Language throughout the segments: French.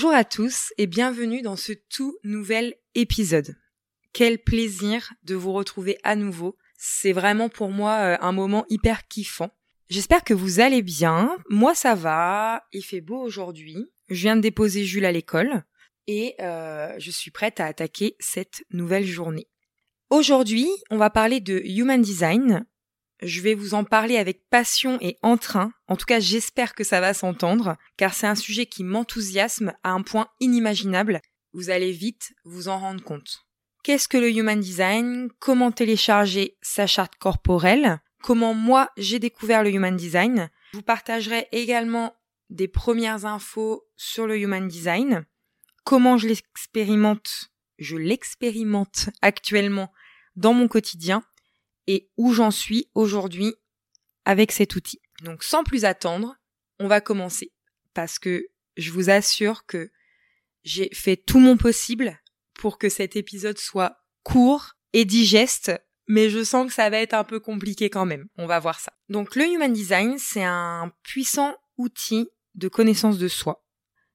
Bonjour à tous et bienvenue dans ce tout nouvel épisode. Quel plaisir de vous retrouver à nouveau. C'est vraiment pour moi euh, un moment hyper kiffant. J'espère que vous allez bien. Moi ça va. Il fait beau aujourd'hui. Je viens de déposer Jules à l'école et euh, je suis prête à attaquer cette nouvelle journée. Aujourd'hui, on va parler de Human Design, je vais vous en parler avec passion et entrain. En tout cas, j'espère que ça va s'entendre, car c'est un sujet qui m'enthousiasme à un point inimaginable. Vous allez vite vous en rendre compte. Qu'est-ce que le Human Design? Comment télécharger sa charte corporelle? Comment moi j'ai découvert le Human Design? Je vous partagerai également des premières infos sur le Human Design. Comment je l'expérimente? Je l'expérimente actuellement dans mon quotidien et où j'en suis aujourd'hui avec cet outil. Donc sans plus attendre, on va commencer parce que je vous assure que j'ai fait tout mon possible pour que cet épisode soit court et digeste, mais je sens que ça va être un peu compliqué quand même. On va voir ça. Donc le Human Design, c'est un puissant outil de connaissance de soi.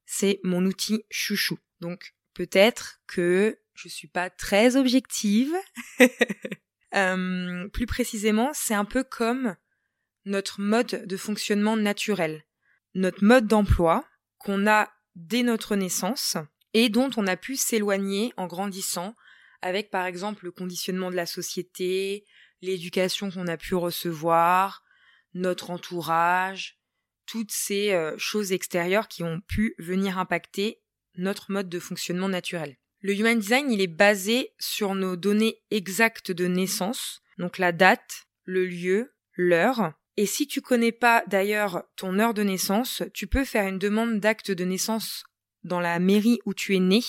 C'est mon outil chouchou. Donc peut-être que je suis pas très objective, Euh, plus précisément, c'est un peu comme notre mode de fonctionnement naturel, notre mode d'emploi qu'on a dès notre naissance et dont on a pu s'éloigner en grandissant avec par exemple le conditionnement de la société, l'éducation qu'on a pu recevoir, notre entourage, toutes ces euh, choses extérieures qui ont pu venir impacter notre mode de fonctionnement naturel. Le Human Design, il est basé sur nos données exactes de naissance, donc la date, le lieu, l'heure. Et si tu connais pas d'ailleurs ton heure de naissance, tu peux faire une demande d'acte de naissance dans la mairie où tu es né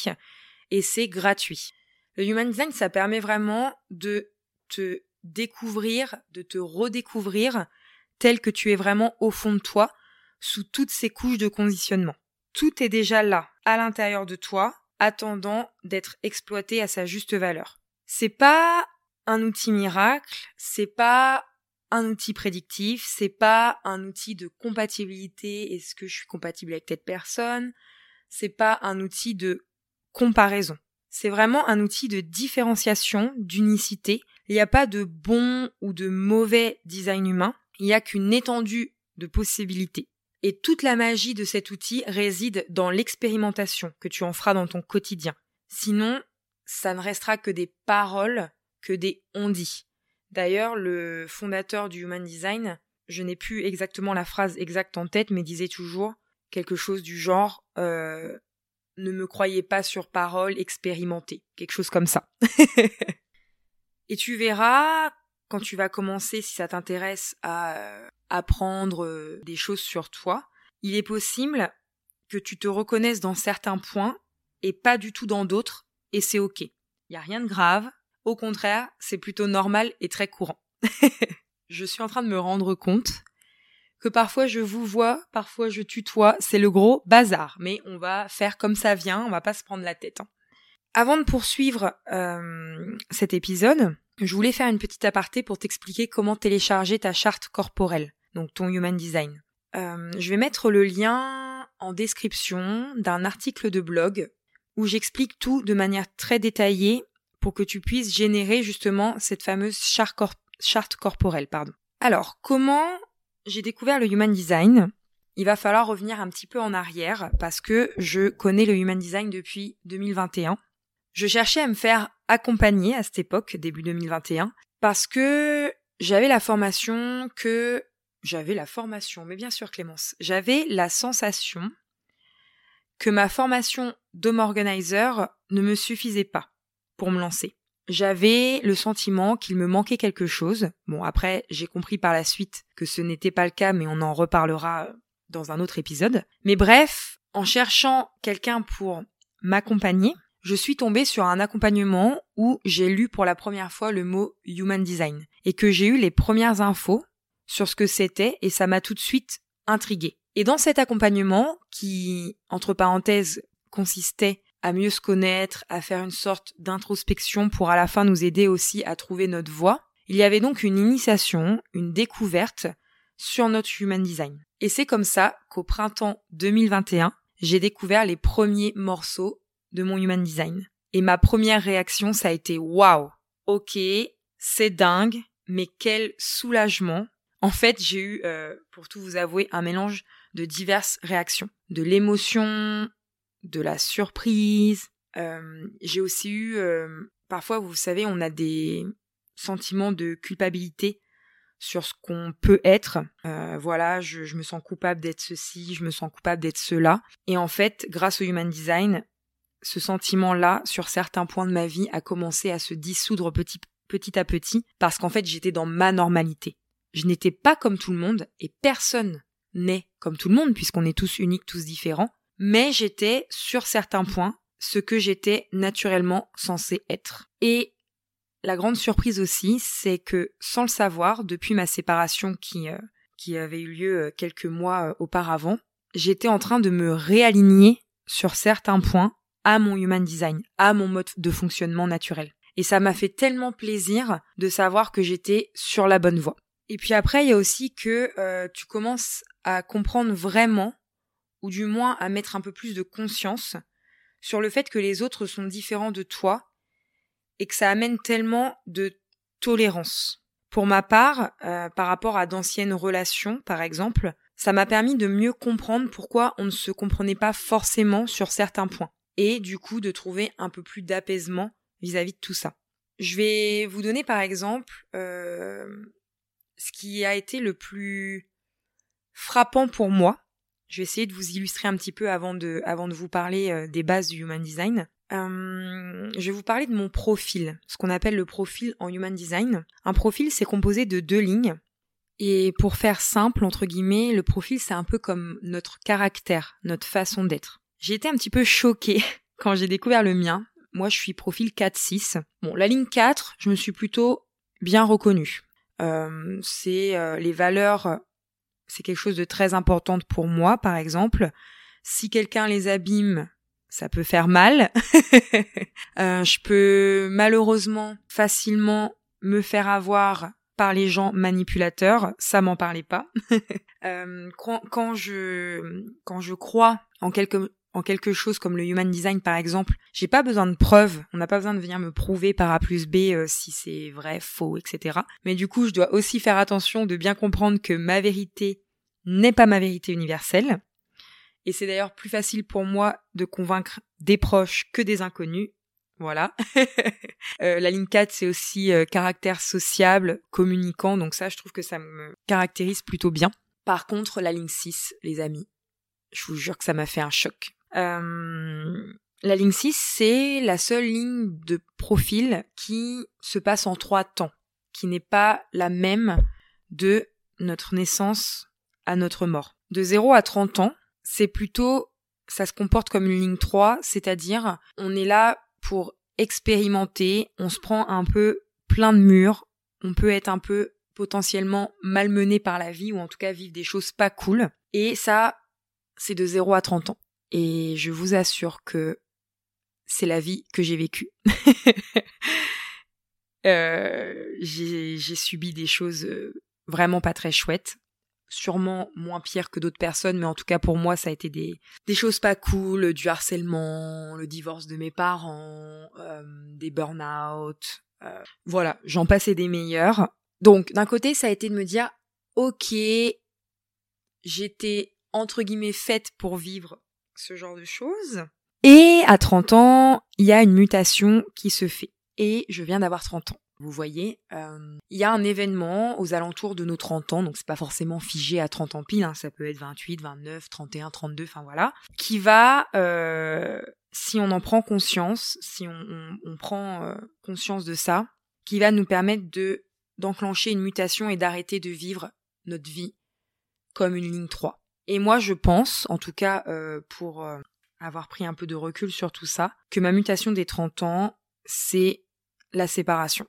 et c'est gratuit. Le Human Design, ça permet vraiment de te découvrir, de te redécouvrir tel que tu es vraiment au fond de toi, sous toutes ces couches de conditionnement. Tout est déjà là, à l'intérieur de toi, attendant d'être exploité à sa juste valeur. C'est pas un outil miracle, c'est pas un outil prédictif, c'est pas un outil de compatibilité, est-ce que je suis compatible avec cette personne, c'est pas un outil de comparaison. C'est vraiment un outil de différenciation, d'unicité. Il n'y a pas de bon ou de mauvais design humain, il n'y a qu'une étendue de possibilités. Et toute la magie de cet outil réside dans l'expérimentation que tu en feras dans ton quotidien. Sinon, ça ne restera que des paroles, que des on-dit. D'ailleurs, le fondateur du Human Design, je n'ai plus exactement la phrase exacte en tête, mais disait toujours quelque chose du genre euh, ne me croyez pas sur parole, expérimentez, quelque chose comme ça. Et tu verras quand tu vas commencer, si ça t'intéresse à apprendre euh, des choses sur toi, il est possible que tu te reconnaisses dans certains points et pas du tout dans d'autres, et c'est ok. Il n'y a rien de grave, au contraire, c'est plutôt normal et très courant. je suis en train de me rendre compte que parfois je vous vois, parfois je tutoie, c'est le gros bazar, mais on va faire comme ça vient, on va pas se prendre la tête. Hein. Avant de poursuivre euh, cet épisode, je voulais faire une petite aparté pour t'expliquer comment télécharger ta charte corporelle, donc ton Human Design. Euh, je vais mettre le lien en description d'un article de blog où j'explique tout de manière très détaillée pour que tu puisses générer justement cette fameuse charte, charte corporelle. Pardon. Alors, comment j'ai découvert le Human Design? Il va falloir revenir un petit peu en arrière parce que je connais le Human Design depuis 2021. Je cherchais à me faire accompagner à cette époque, début 2021, parce que j'avais la formation que j'avais la formation, mais bien sûr Clémence, j'avais la sensation que ma formation d'home organizer ne me suffisait pas pour me lancer. J'avais le sentiment qu'il me manquait quelque chose. Bon, après, j'ai compris par la suite que ce n'était pas le cas, mais on en reparlera dans un autre épisode. Mais bref, en cherchant quelqu'un pour m'accompagner, je suis tombée sur un accompagnement où j'ai lu pour la première fois le mot Human Design et que j'ai eu les premières infos sur ce que c'était et ça m'a tout de suite intriguée. Et dans cet accompagnement, qui, entre parenthèses, consistait à mieux se connaître, à faire une sorte d'introspection pour à la fin nous aider aussi à trouver notre voie, il y avait donc une initiation, une découverte sur notre Human Design. Et c'est comme ça qu'au printemps 2021, j'ai découvert les premiers morceaux de mon Human Design. Et ma première réaction, ça a été waouh, ok, c'est dingue, mais quel soulagement. En fait, j'ai eu, euh, pour tout vous avouer, un mélange de diverses réactions. De l'émotion, de la surprise. Euh, j'ai aussi eu, euh, parfois, vous savez, on a des sentiments de culpabilité sur ce qu'on peut être. Voilà, je, me sens coupable d'être ceci, je me sens coupable d'être cela. Et en fait, grâce au Human Design, ce sentiment-là, sur certains points de ma vie, a commencé à se dissoudre petit à petit, parce qu'en fait, j'étais dans ma normalité. Je n'étais pas comme tout le monde, et personne n'est comme tout le monde, puisqu'on est tous uniques, tous différents, mais j'étais, sur certains points, ce que j'étais naturellement censé être. Et la grande surprise aussi, c'est que sans le savoir, depuis ma séparation qui, euh, qui avait eu lieu euh, quelques mois euh, auparavant, j'étais en train de me réaligner sur certains points à mon human design, à mon mode de fonctionnement naturel. Et ça m'a fait tellement plaisir de savoir que j'étais sur la bonne voie. Et puis après, il y a aussi que tu commences à comprendre vraiment, ou du moins à mettre un peu plus de conscience sur le fait que les autres sont différents de toi et que ça amène tellement de tolérance. Pour ma part, euh, par rapport à d'anciennes relations, par exemple, ça m'a permis de mieux comprendre pourquoi on ne se comprenait pas forcément sur certains points, et du coup de trouver un peu plus d'apaisement vis-à-vis de tout ça. Je vais vous donner par exemple euh, ce qui a été le plus frappant pour moi. Je vais essayer de vous illustrer un petit peu avant de, avant de vous parler euh, des bases du Human Design. Euh, je vais vous parler de mon profil, ce qu'on appelle le profil en Human Design. Un profil, c'est composé de deux lignes. Et pour faire simple, entre guillemets, le profil, c'est un peu comme notre caractère, notre façon d'être. J'ai été un petit peu choquée quand j'ai découvert le mien. Moi, je suis profil 4-6. Bon, la ligne 4, je me suis plutôt bien reconnue. Euh, c'est euh, les valeurs, c'est quelque chose de très important pour moi, par exemple. Si quelqu'un les abîme, ça peut faire mal. euh, je peux malheureusement facilement me faire avoir par les gens manipulateurs, ça m'en parlait pas. euh, quand, je quand je crois en quelque en quelque chose comme le human design par exemple, j'ai pas besoin de preuves, on n'a pas besoin de venir me prouver par A plus B euh, si c'est vrai, faux, etc. Mais du coup, je dois aussi faire attention de bien comprendre que ma vérité n'est pas ma vérité universelle. Et c'est d'ailleurs plus facile pour moi de convaincre des proches que des inconnus. Voilà. euh, la ligne 4, c'est aussi euh, caractère sociable, communicant, donc ça, je trouve que ça me caractérise plutôt bien. Par contre, la ligne 6, les amis, je vous jure que ça m'a fait un choc. Euh, la ligne 6, c'est la seule ligne de profil qui se passe en trois temps, qui n'est pas la même de notre naissance à notre mort. De 0 à 30 ans, c'est plutôt, ça se comporte comme une ligne 3, c'est-à-dire on est là pour expérimenter, on se prend un peu plein de murs, on peut être un peu potentiellement malmené par la vie ou en tout cas vivre des choses pas cool. Et ça, c'est de 0 à 30 ans. Et je vous assure que c'est la vie que j'ai vécue. euh, j'ai subi des choses euh, vraiment pas très chouettes sûrement moins pire que d'autres personnes, mais en tout cas pour moi ça a été des, des choses pas cool, du harcèlement, le divorce de mes parents, euh, des burn-out, voilà, j'en passais des meilleurs. Donc d'un côté ça a été de me dire, ok, j'étais entre guillemets faite pour vivre ce genre de choses. Et à 30 ans, il y a une mutation qui se fait. Et je viens d'avoir 30 ans. Vous voyez, euh, il y a un événement aux alentours de nos 30 ans, donc c'est pas forcément figé à 30 ans pile, hein, ça peut être 28, 29, 31, 32, enfin voilà, qui va, euh, si on en prend conscience, si on, prend euh, conscience de ça, qui va nous permettre de d'enclencher une mutation et d'arrêter de vivre notre vie comme une ligne 3. Et moi je pense, en tout cas euh, pour euh, avoir pris un peu de recul sur tout ça, que ma mutation des 30 ans, c'est la séparation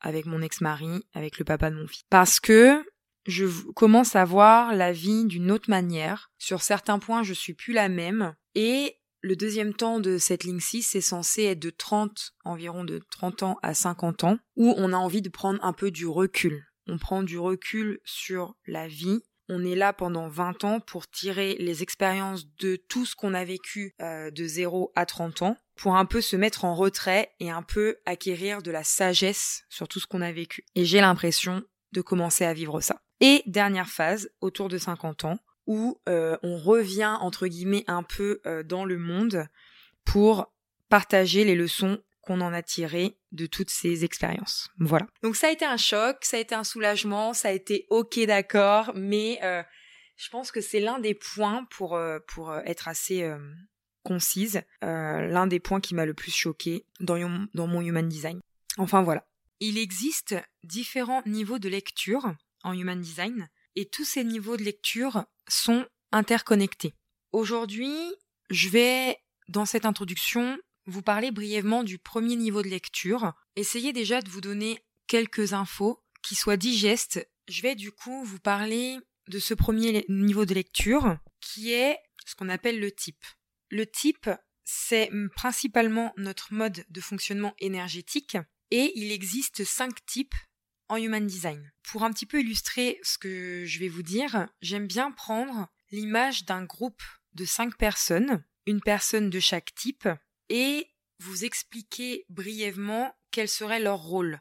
avec mon ex-mari, avec le papa de mon fils. Parce que je commence à voir la vie d'une autre manière. Sur certains points, je suis plus la même. Et le deuxième temps de cette ligne 6 c'est censé être de 30, environ de 30 ans à 50 ans, où on a envie de prendre un peu du recul. On prend du recul sur la vie, on est là pendant 20 ans pour tirer les expériences de tout ce qu'on a vécu euh, de 0 à 30 ans, pour un peu se mettre en retrait et un peu acquérir de la sagesse sur tout ce qu'on a vécu. Et j'ai l'impression de commencer à vivre ça. Et dernière phase, autour de 50 ans, où euh, on revient entre guillemets un peu euh, dans le monde pour partager les leçons qu'on en a tirées de toutes ces expériences. Voilà. Donc ça a été un choc, ça a été un soulagement, ça a été ok d'accord, mais euh, je pense que c'est l'un des points pour pour être assez concise, l'un des points qui m'a le plus choqué dans, dans mon human design. Enfin voilà. Il existe différents niveaux de lecture en human design et tous ces niveaux de lecture sont interconnectés. Aujourd'hui, je vais, dans cette introduction, vous parler brièvement du premier niveau de lecture. Essayez déjà de vous donner quelques infos qui soient digestes. Je vais du coup vous parler de ce premier niveau de lecture qui est ce qu'on appelle le type. Le type, c'est principalement notre mode de fonctionnement énergétique et il existe cinq types en Human Design. Pour un petit peu illustrer ce que je vais vous dire, j'aime bien prendre l'image d'un groupe de cinq personnes, une personne de chaque type, et vous expliquer brièvement quel serait leur rôle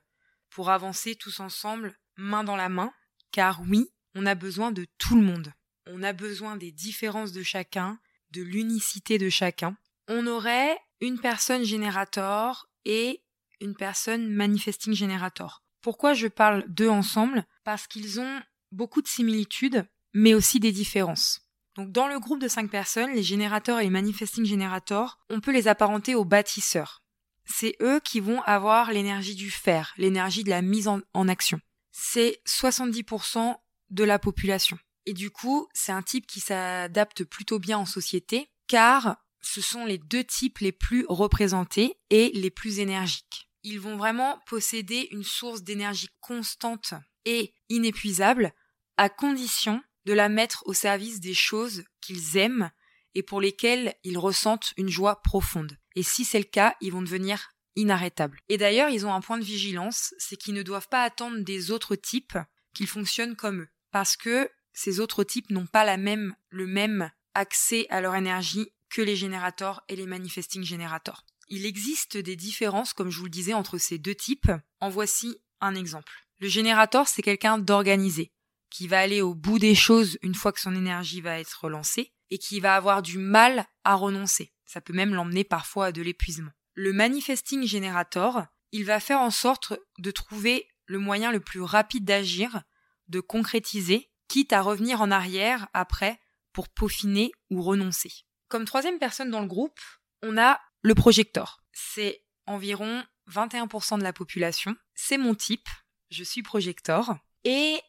pour avancer tous ensemble, main dans la main, car oui, on a besoin de tout le monde. On a besoin des différences de chacun, de l'unicité de chacun. On aurait une personne générateur et une personne manifesting générateur. Pourquoi je parle d'eux ensemble? Parce qu'ils ont beaucoup de similitudes, mais aussi des différences. Donc dans le groupe de cinq personnes, les générateurs et les manifesting générateurs, on peut les apparenter aux bâtisseurs. C'est eux qui vont avoir l'énergie du faire, l'énergie de la mise en, en action. C'est 70% de la population. Et du coup, c'est un type qui s'adapte plutôt bien en société, car ce sont les deux types les plus représentés et les plus énergiques ils vont vraiment posséder une source d'énergie constante et inépuisable, à condition de la mettre au service des choses qu'ils aiment et pour lesquelles ils ressentent une joie profonde. Et si c'est le cas, ils vont devenir inarrêtables. Et d'ailleurs, ils ont un point de vigilance, c'est qu'ils ne doivent pas attendre des autres types qu'ils fonctionnent comme eux. Parce que ces autres types n'ont pas la même, le même accès à leur énergie que les générateurs et les manifesting générateurs. Il existe des différences, comme je vous le disais, entre ces deux types. En voici un exemple. Le générateur, c'est quelqu'un d'organisé, qui va aller au bout des choses une fois que son énergie va être relancée, et qui va avoir du mal à renoncer. Ça peut même l'emmener parfois à de l'épuisement. Le manifesting générateur, il va faire en sorte de trouver le moyen le plus rapide d'agir, de concrétiser, quitte à revenir en arrière après pour peaufiner ou renoncer. Comme troisième personne dans le groupe, on a le projecteur, c'est environ 21% de la population. C'est mon type. Je suis projecteur. Et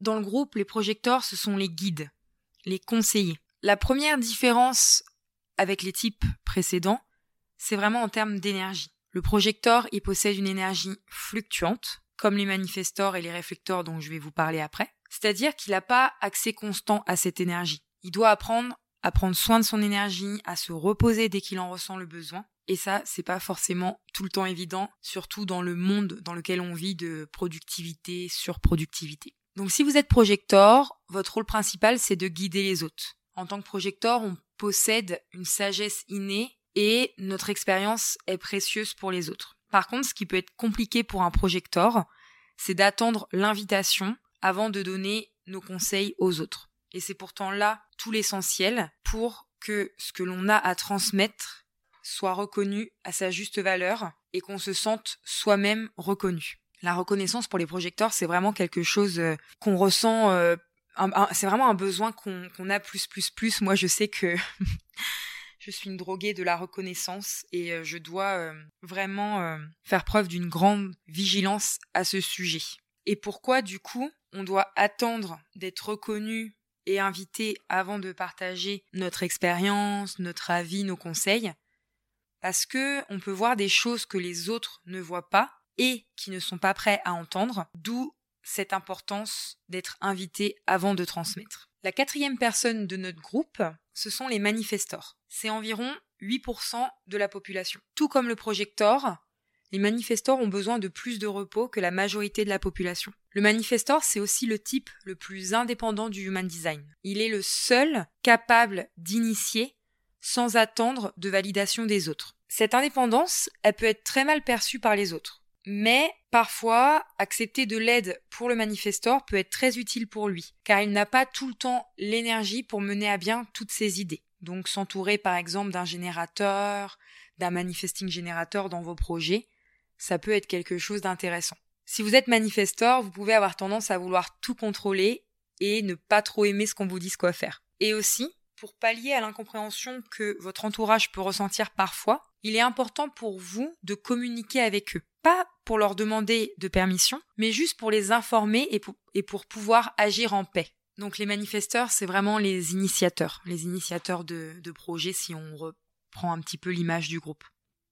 dans le groupe, les projecteurs, ce sont les guides, les conseillers. La première différence avec les types précédents, c'est vraiment en termes d'énergie. Le projecteur, il possède une énergie fluctuante, comme les manifestors et les réflecteurs dont je vais vous parler après. C'est-à-dire qu'il n'a pas accès constant à cette énergie. Il doit apprendre à prendre soin de son énergie, à se reposer dès qu'il en ressent le besoin. Et ça, c'est pas forcément tout le temps évident, surtout dans le monde dans lequel on vit de productivité, surproductivité. Donc si vous êtes projecteur, votre rôle principal, c'est de guider les autres. En tant que projecteur, on possède une sagesse innée et notre expérience est précieuse pour les autres. Par contre, ce qui peut être compliqué pour un projecteur, c'est d'attendre l'invitation avant de donner nos conseils aux autres. Et c'est pourtant là tout l'essentiel pour que ce que l'on a à transmettre soit reconnu à sa juste valeur et qu'on se sente soi-même reconnu. La reconnaissance pour les projecteurs, c'est vraiment quelque chose euh, qu'on ressent, euh, c'est vraiment un besoin qu'on a plus, plus, plus. Moi, je sais que je suis une droguée de la reconnaissance et euh, je dois vraiment faire preuve d'une grande vigilance à ce sujet. Et pourquoi, du coup, on doit attendre d'être reconnu et invité avant de partager notre expérience, notre avis, nos conseils, parce que on peut voir des choses que les autres ne voient pas et qui ne sont pas prêts à entendre, d'où cette importance d'être invité avant de transmettre. La quatrième personne de notre groupe, ce sont les manifestors. C'est environ 8% de la population. Tout comme le projecteur, les manifestors ont besoin de plus de repos que la majorité de la population. Le manifestor, c'est aussi le type le plus indépendant du human design. Il est le seul capable d'initier sans attendre de validation des autres. Cette indépendance, elle peut être très mal perçue par les autres. Mais parfois, accepter de l'aide pour le manifestor peut être très utile pour lui, car il n'a pas tout le temps l'énergie pour mener à bien toutes ses idées. Donc s'entourer par exemple d'un générateur, d'un manifesting générateur dans vos projets, ça peut être quelque chose d'intéressant. Si vous êtes manifestor, vous pouvez avoir tendance à vouloir tout contrôler et ne pas trop aimer ce qu'on vous dise quoi faire. Et aussi, pour pallier à l'incompréhension que votre entourage peut ressentir parfois, il est important pour vous de communiquer avec eux. Pas pour leur demander de permission, mais juste pour les informer et pour, pouvoir agir en paix. Donc les manifesteurs, c'est vraiment les initiateurs, les initiateurs de, de projets si on reprend un petit peu l'image du groupe.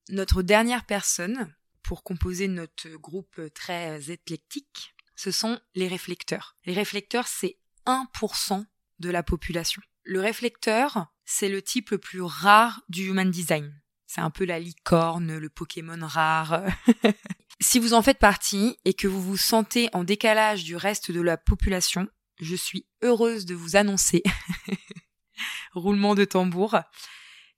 Notre dernière personne, pour composer notre groupe très éclectique, ce sont les réflecteurs. Les réflecteurs, c'est 1% de la population. Le réflecteur, c'est le type le plus rare du human design. C'est un peu la licorne, le Pokémon rare. si vous en faites partie et que vous vous sentez en décalage du reste de la population, je suis heureuse de vous annoncer, roulement de tambour,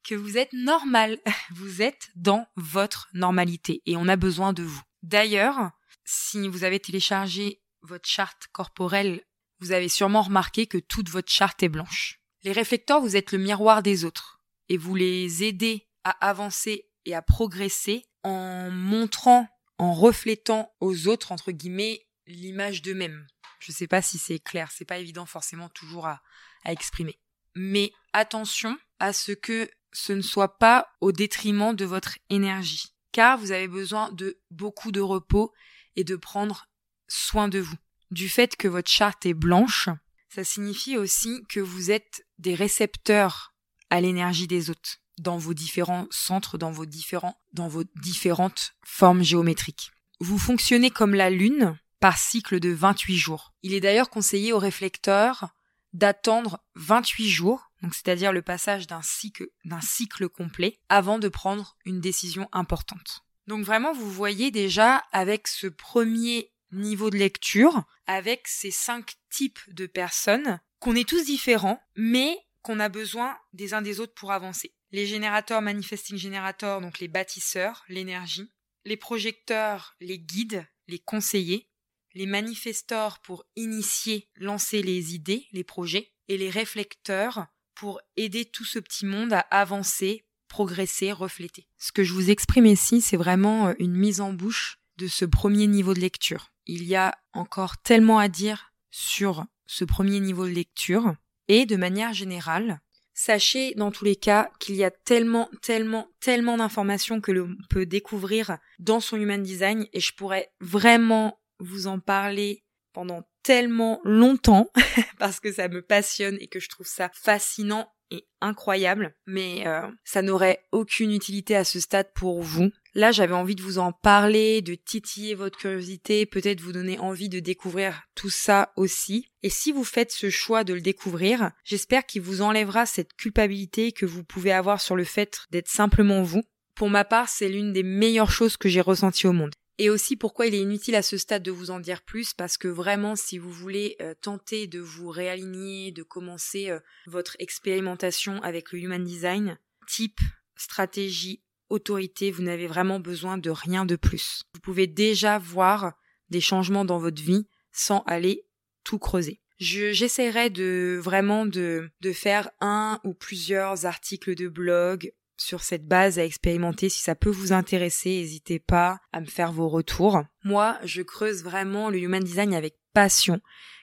que vous êtes normal. Vous êtes dans votre normalité et on a besoin de vous. D'ailleurs, si vous avez téléchargé votre charte corporelle, vous avez sûrement remarqué que toute votre charte est blanche. Les réflecteurs, vous êtes le miroir des autres et vous les aidez à avancer et à progresser en montrant, en reflétant aux autres, entre guillemets, l'image d'eux-mêmes. Je sais pas si c'est clair, c'est pas évident forcément toujours à, à exprimer. Mais attention à ce que ce ne soit pas au détriment de votre énergie, car vous avez besoin de beaucoup de repos et de prendre soin de vous. Du fait que votre charte est blanche, ça signifie aussi que vous êtes des récepteurs à l'énergie des autres dans vos différents centres, dans vos différents, dans vos différentes formes géométriques. Vous fonctionnez comme la lune par cycle de 28 jours. Il est d'ailleurs conseillé aux réflecteurs d'attendre 28 jours, donc c'est-à-dire le passage d'un cycle, d'un cycle complet, avant de prendre une décision importante. Donc vraiment, vous voyez déjà avec ce premier niveau de lecture, avec ces cinq types de personnes, qu'on est tous différents, mais qu'on a besoin des uns des autres pour avancer. Les générateurs manifesting générateurs, donc les bâtisseurs, l'énergie, les projecteurs, les guides, les conseillers, les manifestors pour initier, lancer les idées, les projets, et les réflecteurs pour aider tout ce petit monde à avancer, progresser, refléter. Ce que je vous exprime ici, c'est vraiment euh, une mise en bouche de ce premier niveau de lecture. Il y a encore tellement à dire sur ce premier niveau de lecture, et de manière générale, sachez dans tous les cas qu'il y a tellement, tellement, tellement d'informations que l'on peut découvrir dans son human design et je pourrais vraiment vous en parler pendant tellement longtemps parce que ça me passionne et que je trouve ça fascinant et incroyable, mais euh, ça n'aurait aucune utilité à ce stade pour vous. Là, j'avais envie de vous en parler, de titiller votre curiosité, peut-être vous donner envie de découvrir tout ça aussi. Et si vous faites ce choix de le découvrir, j'espère qu'il vous enlèvera cette culpabilité que vous pouvez avoir sur le fait d'être simplement vous. Pour ma part, c'est l'une des meilleures choses que j'ai ressenties au monde et aussi pourquoi il est inutile à ce stade de vous en dire plus? Parce que vraiment si vous voulez euh, tenter de vous réaligner, de commencer euh, votre expérimentation avec le human design, type, stratégie, autorité, vous n'avez vraiment besoin de rien de plus. Vous pouvez déjà voir des changements dans votre vie sans aller tout creuser. J'essaierai de vraiment de, de faire un ou plusieurs articles de blog sur cette base à expérimenter. Si ça peut vous intéresser, n'hésitez pas à me faire vos retours. Moi, je creuse vraiment le human design avec passion,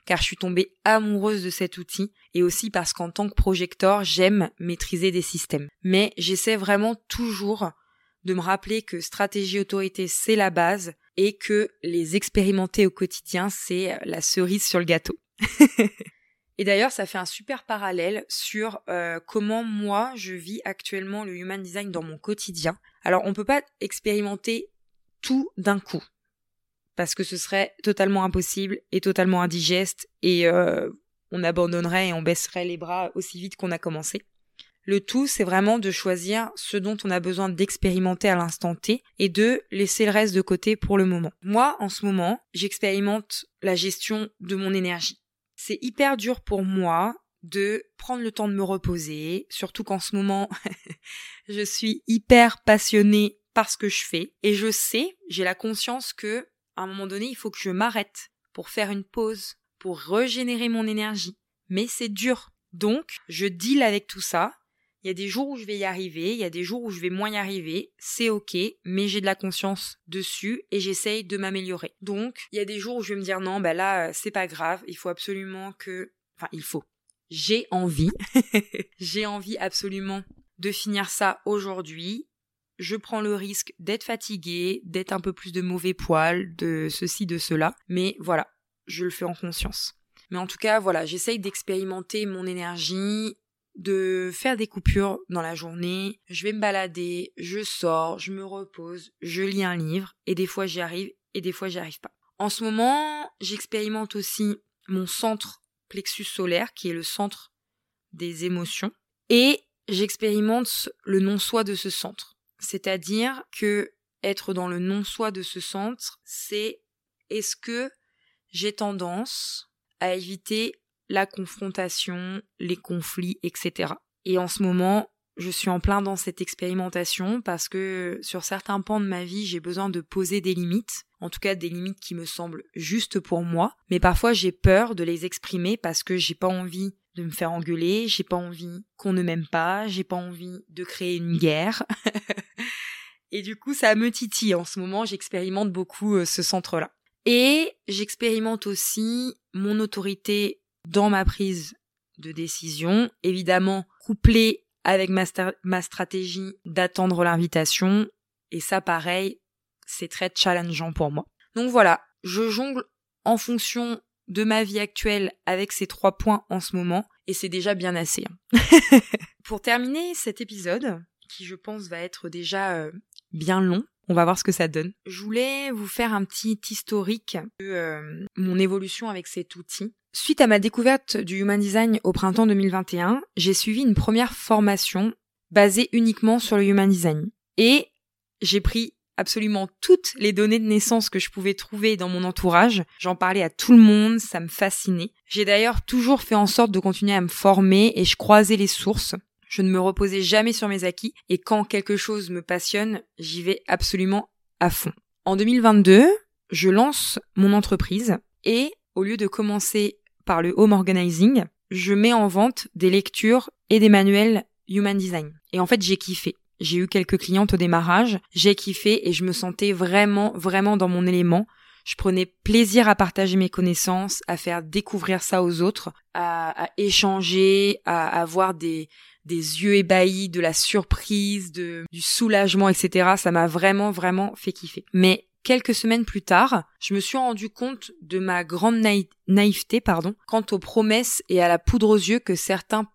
car je suis tombée amoureuse de cet outil, et aussi parce qu'en tant que projecteur, j'aime maîtriser des systèmes. Mais j'essaie vraiment toujours de me rappeler que stratégie autorité, c'est la base, et que les expérimenter au quotidien, c'est la cerise sur le gâteau. Et d'ailleurs, ça fait un super parallèle sur euh, comment moi je vis actuellement le human design dans mon quotidien. Alors, on peut pas expérimenter tout d'un coup parce que ce serait totalement impossible et totalement indigeste et euh, on abandonnerait et on baisserait les bras aussi vite qu'on a commencé. Le tout, c'est vraiment de choisir ce dont on a besoin d'expérimenter à l'instant T et de laisser le reste de côté pour le moment. Moi, en ce moment, j'expérimente la gestion de mon énergie. C'est hyper dur pour moi de prendre le temps de me reposer, surtout qu'en ce moment, je suis hyper passionnée par ce que je fais et je sais, j'ai la conscience que à un moment donné, il faut que je m'arrête pour faire une pause, pour régénérer mon énergie. Mais c'est dur. Donc, je deal avec tout ça. Il y a des jours où je vais y arriver, il y a des jours où je vais moins y arriver, c'est ok, mais j'ai de la conscience dessus et j'essaye de m'améliorer. Donc, il y a des jours où je vais me dire non, bah là, c'est pas grave, il faut absolument que... Enfin, il faut j'ai envie, j'ai envie absolument de finir ça aujourd'hui. Je prends le risque d'être fatiguée, d'être un peu plus de mauvais poil, de ceci, de cela, mais voilà, je le fais en conscience. Mais en tout cas, voilà, j'essaye d'expérimenter mon énergie, de faire des coupures dans la journée, je vais me balader, je sors, je me repose, je lis un livre, et des fois j'y arrive, et des fois j'y arrive pas. En ce moment, j'expérimente aussi mon centre plexus solaire, qui est le centre des émotions, et j'expérimente le non-soi de ce centre. C'est-à-dire que être dans le non-soi de ce centre, c'est est-ce que j'ai tendance à éviter la confrontation, les conflits, etc. Et en ce moment, je suis en plein dans cette expérimentation parce que sur certains pans de ma vie, j'ai besoin de poser des limites, en tout cas des limites qui me semblent justes pour moi, mais parfois j'ai peur de les exprimer parce que j'ai pas envie de me faire engueuler, j'ai pas envie qu'on ne m'aime pas, j'ai pas envie de créer une guerre. Et du coup, ça me titille en ce moment, j'expérimente beaucoup euh, ce centre-là. Et j'expérimente aussi mon autorité dans ma prise de décision, évidemment couplée avec ma, stratégie d'attendre l'invitation. Et ça, pareil, c'est très challengeant pour moi. Donc voilà, je jongle en fonction de ma vie actuelle avec ces trois points en ce moment, et c'est déjà bien assez. Hein. pour terminer cet épisode, qui je pense va être déjà euh, bien long, on va voir ce que ça donne. Je voulais vous faire un petit historique de euh, mon évolution avec cet outil. Suite à ma découverte du Human Design au printemps 2021, j'ai suivi une première formation basée uniquement sur le Human Design. Et j'ai pris absolument toutes les données de naissance que je pouvais trouver dans mon entourage. J'en parlais à tout le monde, ça me fascinait. J'ai d'ailleurs toujours fait en sorte de continuer à me former et je croisais les sources. Je ne me reposais jamais sur mes acquis et quand quelque chose me passionne, j'y vais absolument à fond. En 2022, je lance mon entreprise et au lieu de commencer par le home organizing, je mets en vente des lectures et des manuels human design. Et en fait, j'ai kiffé. J'ai eu quelques clientes au démarrage, j'ai kiffé et je me sentais vraiment, vraiment dans mon élément. Je prenais plaisir à partager mes connaissances, à faire découvrir ça aux autres, à, échanger, à avoir des, des yeux ébahis, de la surprise, du soulagement, etc. Ça m'a vraiment, vraiment fait kiffer. Mais quelques semaines plus tard, je me suis rendu compte de ma grande naïveté, pardon, quant aux promesses et à la poudre aux yeux que certains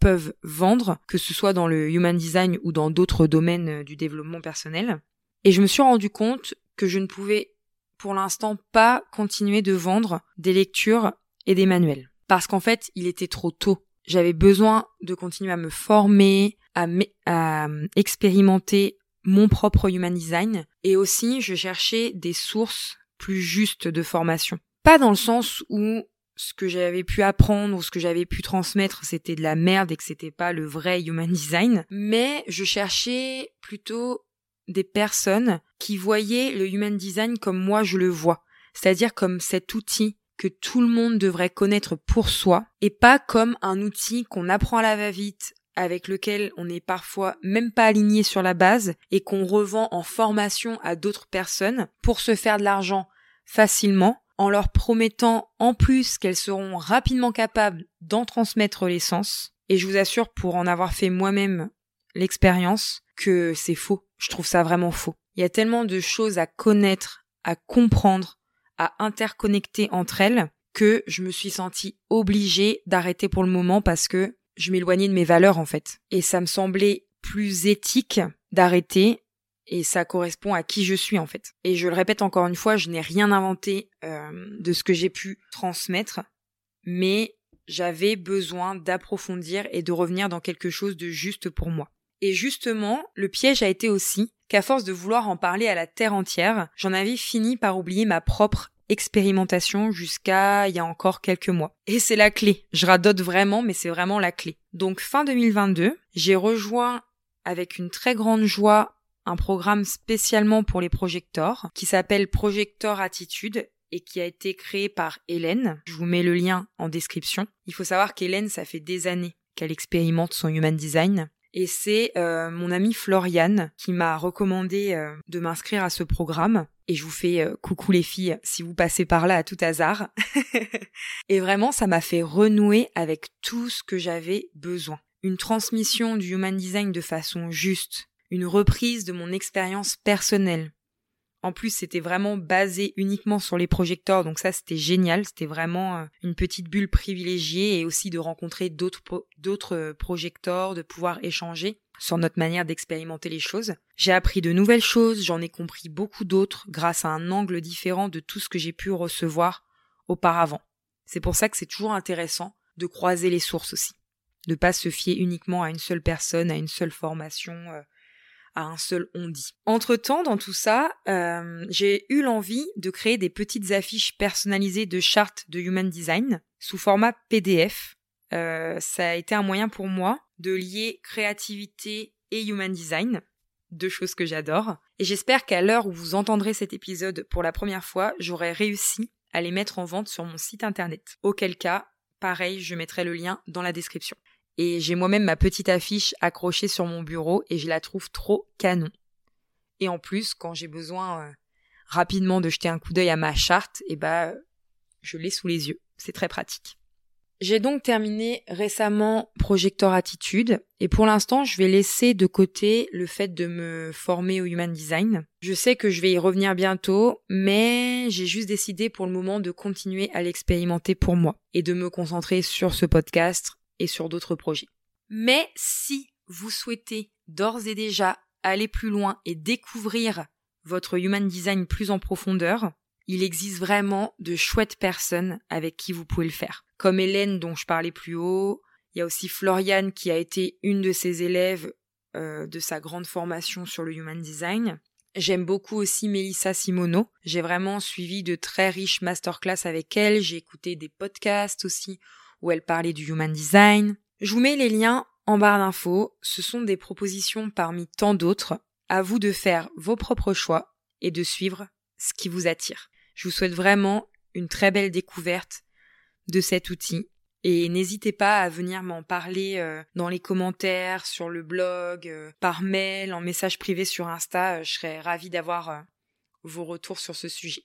peuvent vendre, que ce soit dans le human design ou dans d'autres domaines euh, du développement personnel. Et je me suis rendu compte que je ne pouvais pour l'instant pas continuer de vendre des lectures et des manuels. Parce qu'en fait, il était trop tôt j'avais besoin de continuer à me former, à, à euh, expérimenter mon propre human design et aussi je cherchais des sources plus justes de formation. Pas dans le sens où ce que j'avais pu apprendre ou ce que j'avais pu transmettre c'était de la merde et que c'était pas le vrai human design, mais je cherchais plutôt des personnes qui voyaient le human design comme moi je le vois, c'est-à-dire comme cet outil que tout le monde devrait connaître pour soi et pas comme un outil qu'on apprend à la va-vite avec lequel on n'est parfois même pas aligné sur la base et qu'on revend en formation à d'autres personnes pour se faire de l'argent facilement en leur promettant en plus qu'elles seront rapidement capables d'en transmettre l'essence. Et je vous assure pour en avoir fait moi-même l'expérience que c'est faux. Je trouve ça vraiment faux. Il y a tellement de choses à connaître, à comprendre, à interconnecter entre elles que je me suis sentie obligée d'arrêter pour le moment parce que je m'éloignais de mes valeurs en fait. Et ça me semblait plus éthique d'arrêter et ça correspond à qui je suis en fait. Et je le répète encore une fois, je n'ai rien inventé euh, de ce que j'ai pu transmettre, mais j'avais besoin d'approfondir et de revenir dans quelque chose de juste pour moi. Et justement, le piège a été aussi qu'à force de vouloir en parler à la terre entière, j'en avais fini par oublier ma propre expérimentation jusqu'à il y a encore quelques mois. Et c'est la clé. Je radote vraiment, mais c'est vraiment la clé. Donc fin 2022, j'ai rejoint avec une très grande joie un programme spécialement pour les projecteurs qui s'appelle Projector Attitude et qui a été créé par Hélène. Je vous mets le lien en description. Il faut savoir qu'Hélène, ça fait des années qu'elle expérimente son human design. Et c'est euh, mon amie Floriane qui m'a recommandé euh, de m'inscrire à ce programme. Et je vous fais euh, coucou les filles si vous passez par là à tout hasard. et vraiment, ça m'a fait renouer avec tout ce que j'avais besoin. Une transmission du human design de façon juste, une reprise de mon expérience personnelle, en plus, c'était vraiment basé uniquement sur les projecteurs, donc ça c'était génial, c'était vraiment euh, une petite bulle privilégiée et aussi de rencontrer d'autres euh, projecteurs, de pouvoir échanger sur notre manière d'expérimenter les choses. J'ai appris de nouvelles choses, j'en ai compris beaucoup d'autres grâce à un angle différent de tout ce que j'ai pu recevoir auparavant. C'est pour ça que c'est toujours intéressant de croiser les sources aussi, de pas se fier uniquement à une seule personne, à une seule formation. À un seul on dit. Entre-temps, dans tout ça, euh, j'ai eu l'envie de créer des petites affiches personnalisées de chartes de Human Design sous format PDF. Euh, ça a été un moyen pour moi de lier créativité et Human Design, deux choses que j'adore. Et j'espère qu'à l'heure où vous entendrez cet épisode pour la première fois, j'aurai réussi à les mettre en vente sur mon site internet. Auquel cas, pareil, je mettrai le lien dans la description. Et j'ai moi-même ma petite affiche accrochée sur mon bureau et je la trouve trop canon. Et en plus, quand j'ai besoin euh, rapidement de jeter un coup d'œil à ma charte, eh bah, je l'ai sous les yeux. C'est très pratique. J'ai donc terminé récemment Projector Attitude et pour l'instant je vais laisser de côté le fait de me former au Human Design. Je sais que je vais y revenir bientôt mais j'ai juste décidé pour le moment de continuer à l'expérimenter pour moi et de me concentrer sur ce podcast et sur d'autres projets. Mais si vous souhaitez d'ores et déjà aller plus loin et découvrir votre human design plus en profondeur, il existe vraiment de chouettes personnes avec qui vous pouvez le faire. Comme Hélène dont je parlais plus haut, il y a aussi Floriane qui a été une de ses élèves euh, de sa grande formation sur le human design. J'aime beaucoup aussi Melissa Simono. J'ai vraiment suivi de très riches masterclass avec elle. J'ai écouté des podcasts aussi où elle parlait du human design. Je vous mets les liens en barre d'infos. Ce sont des propositions parmi tant d'autres. À vous de faire vos propres choix et de suivre ce qui vous attire. Je vous souhaite vraiment une très belle découverte de cet outil et n'hésitez pas à venir m'en parler euh, dans les commentaires, sur le blog, euh, par mail, en message privé sur Insta. Euh, je serais ravie d'avoir vos retours sur ce sujet.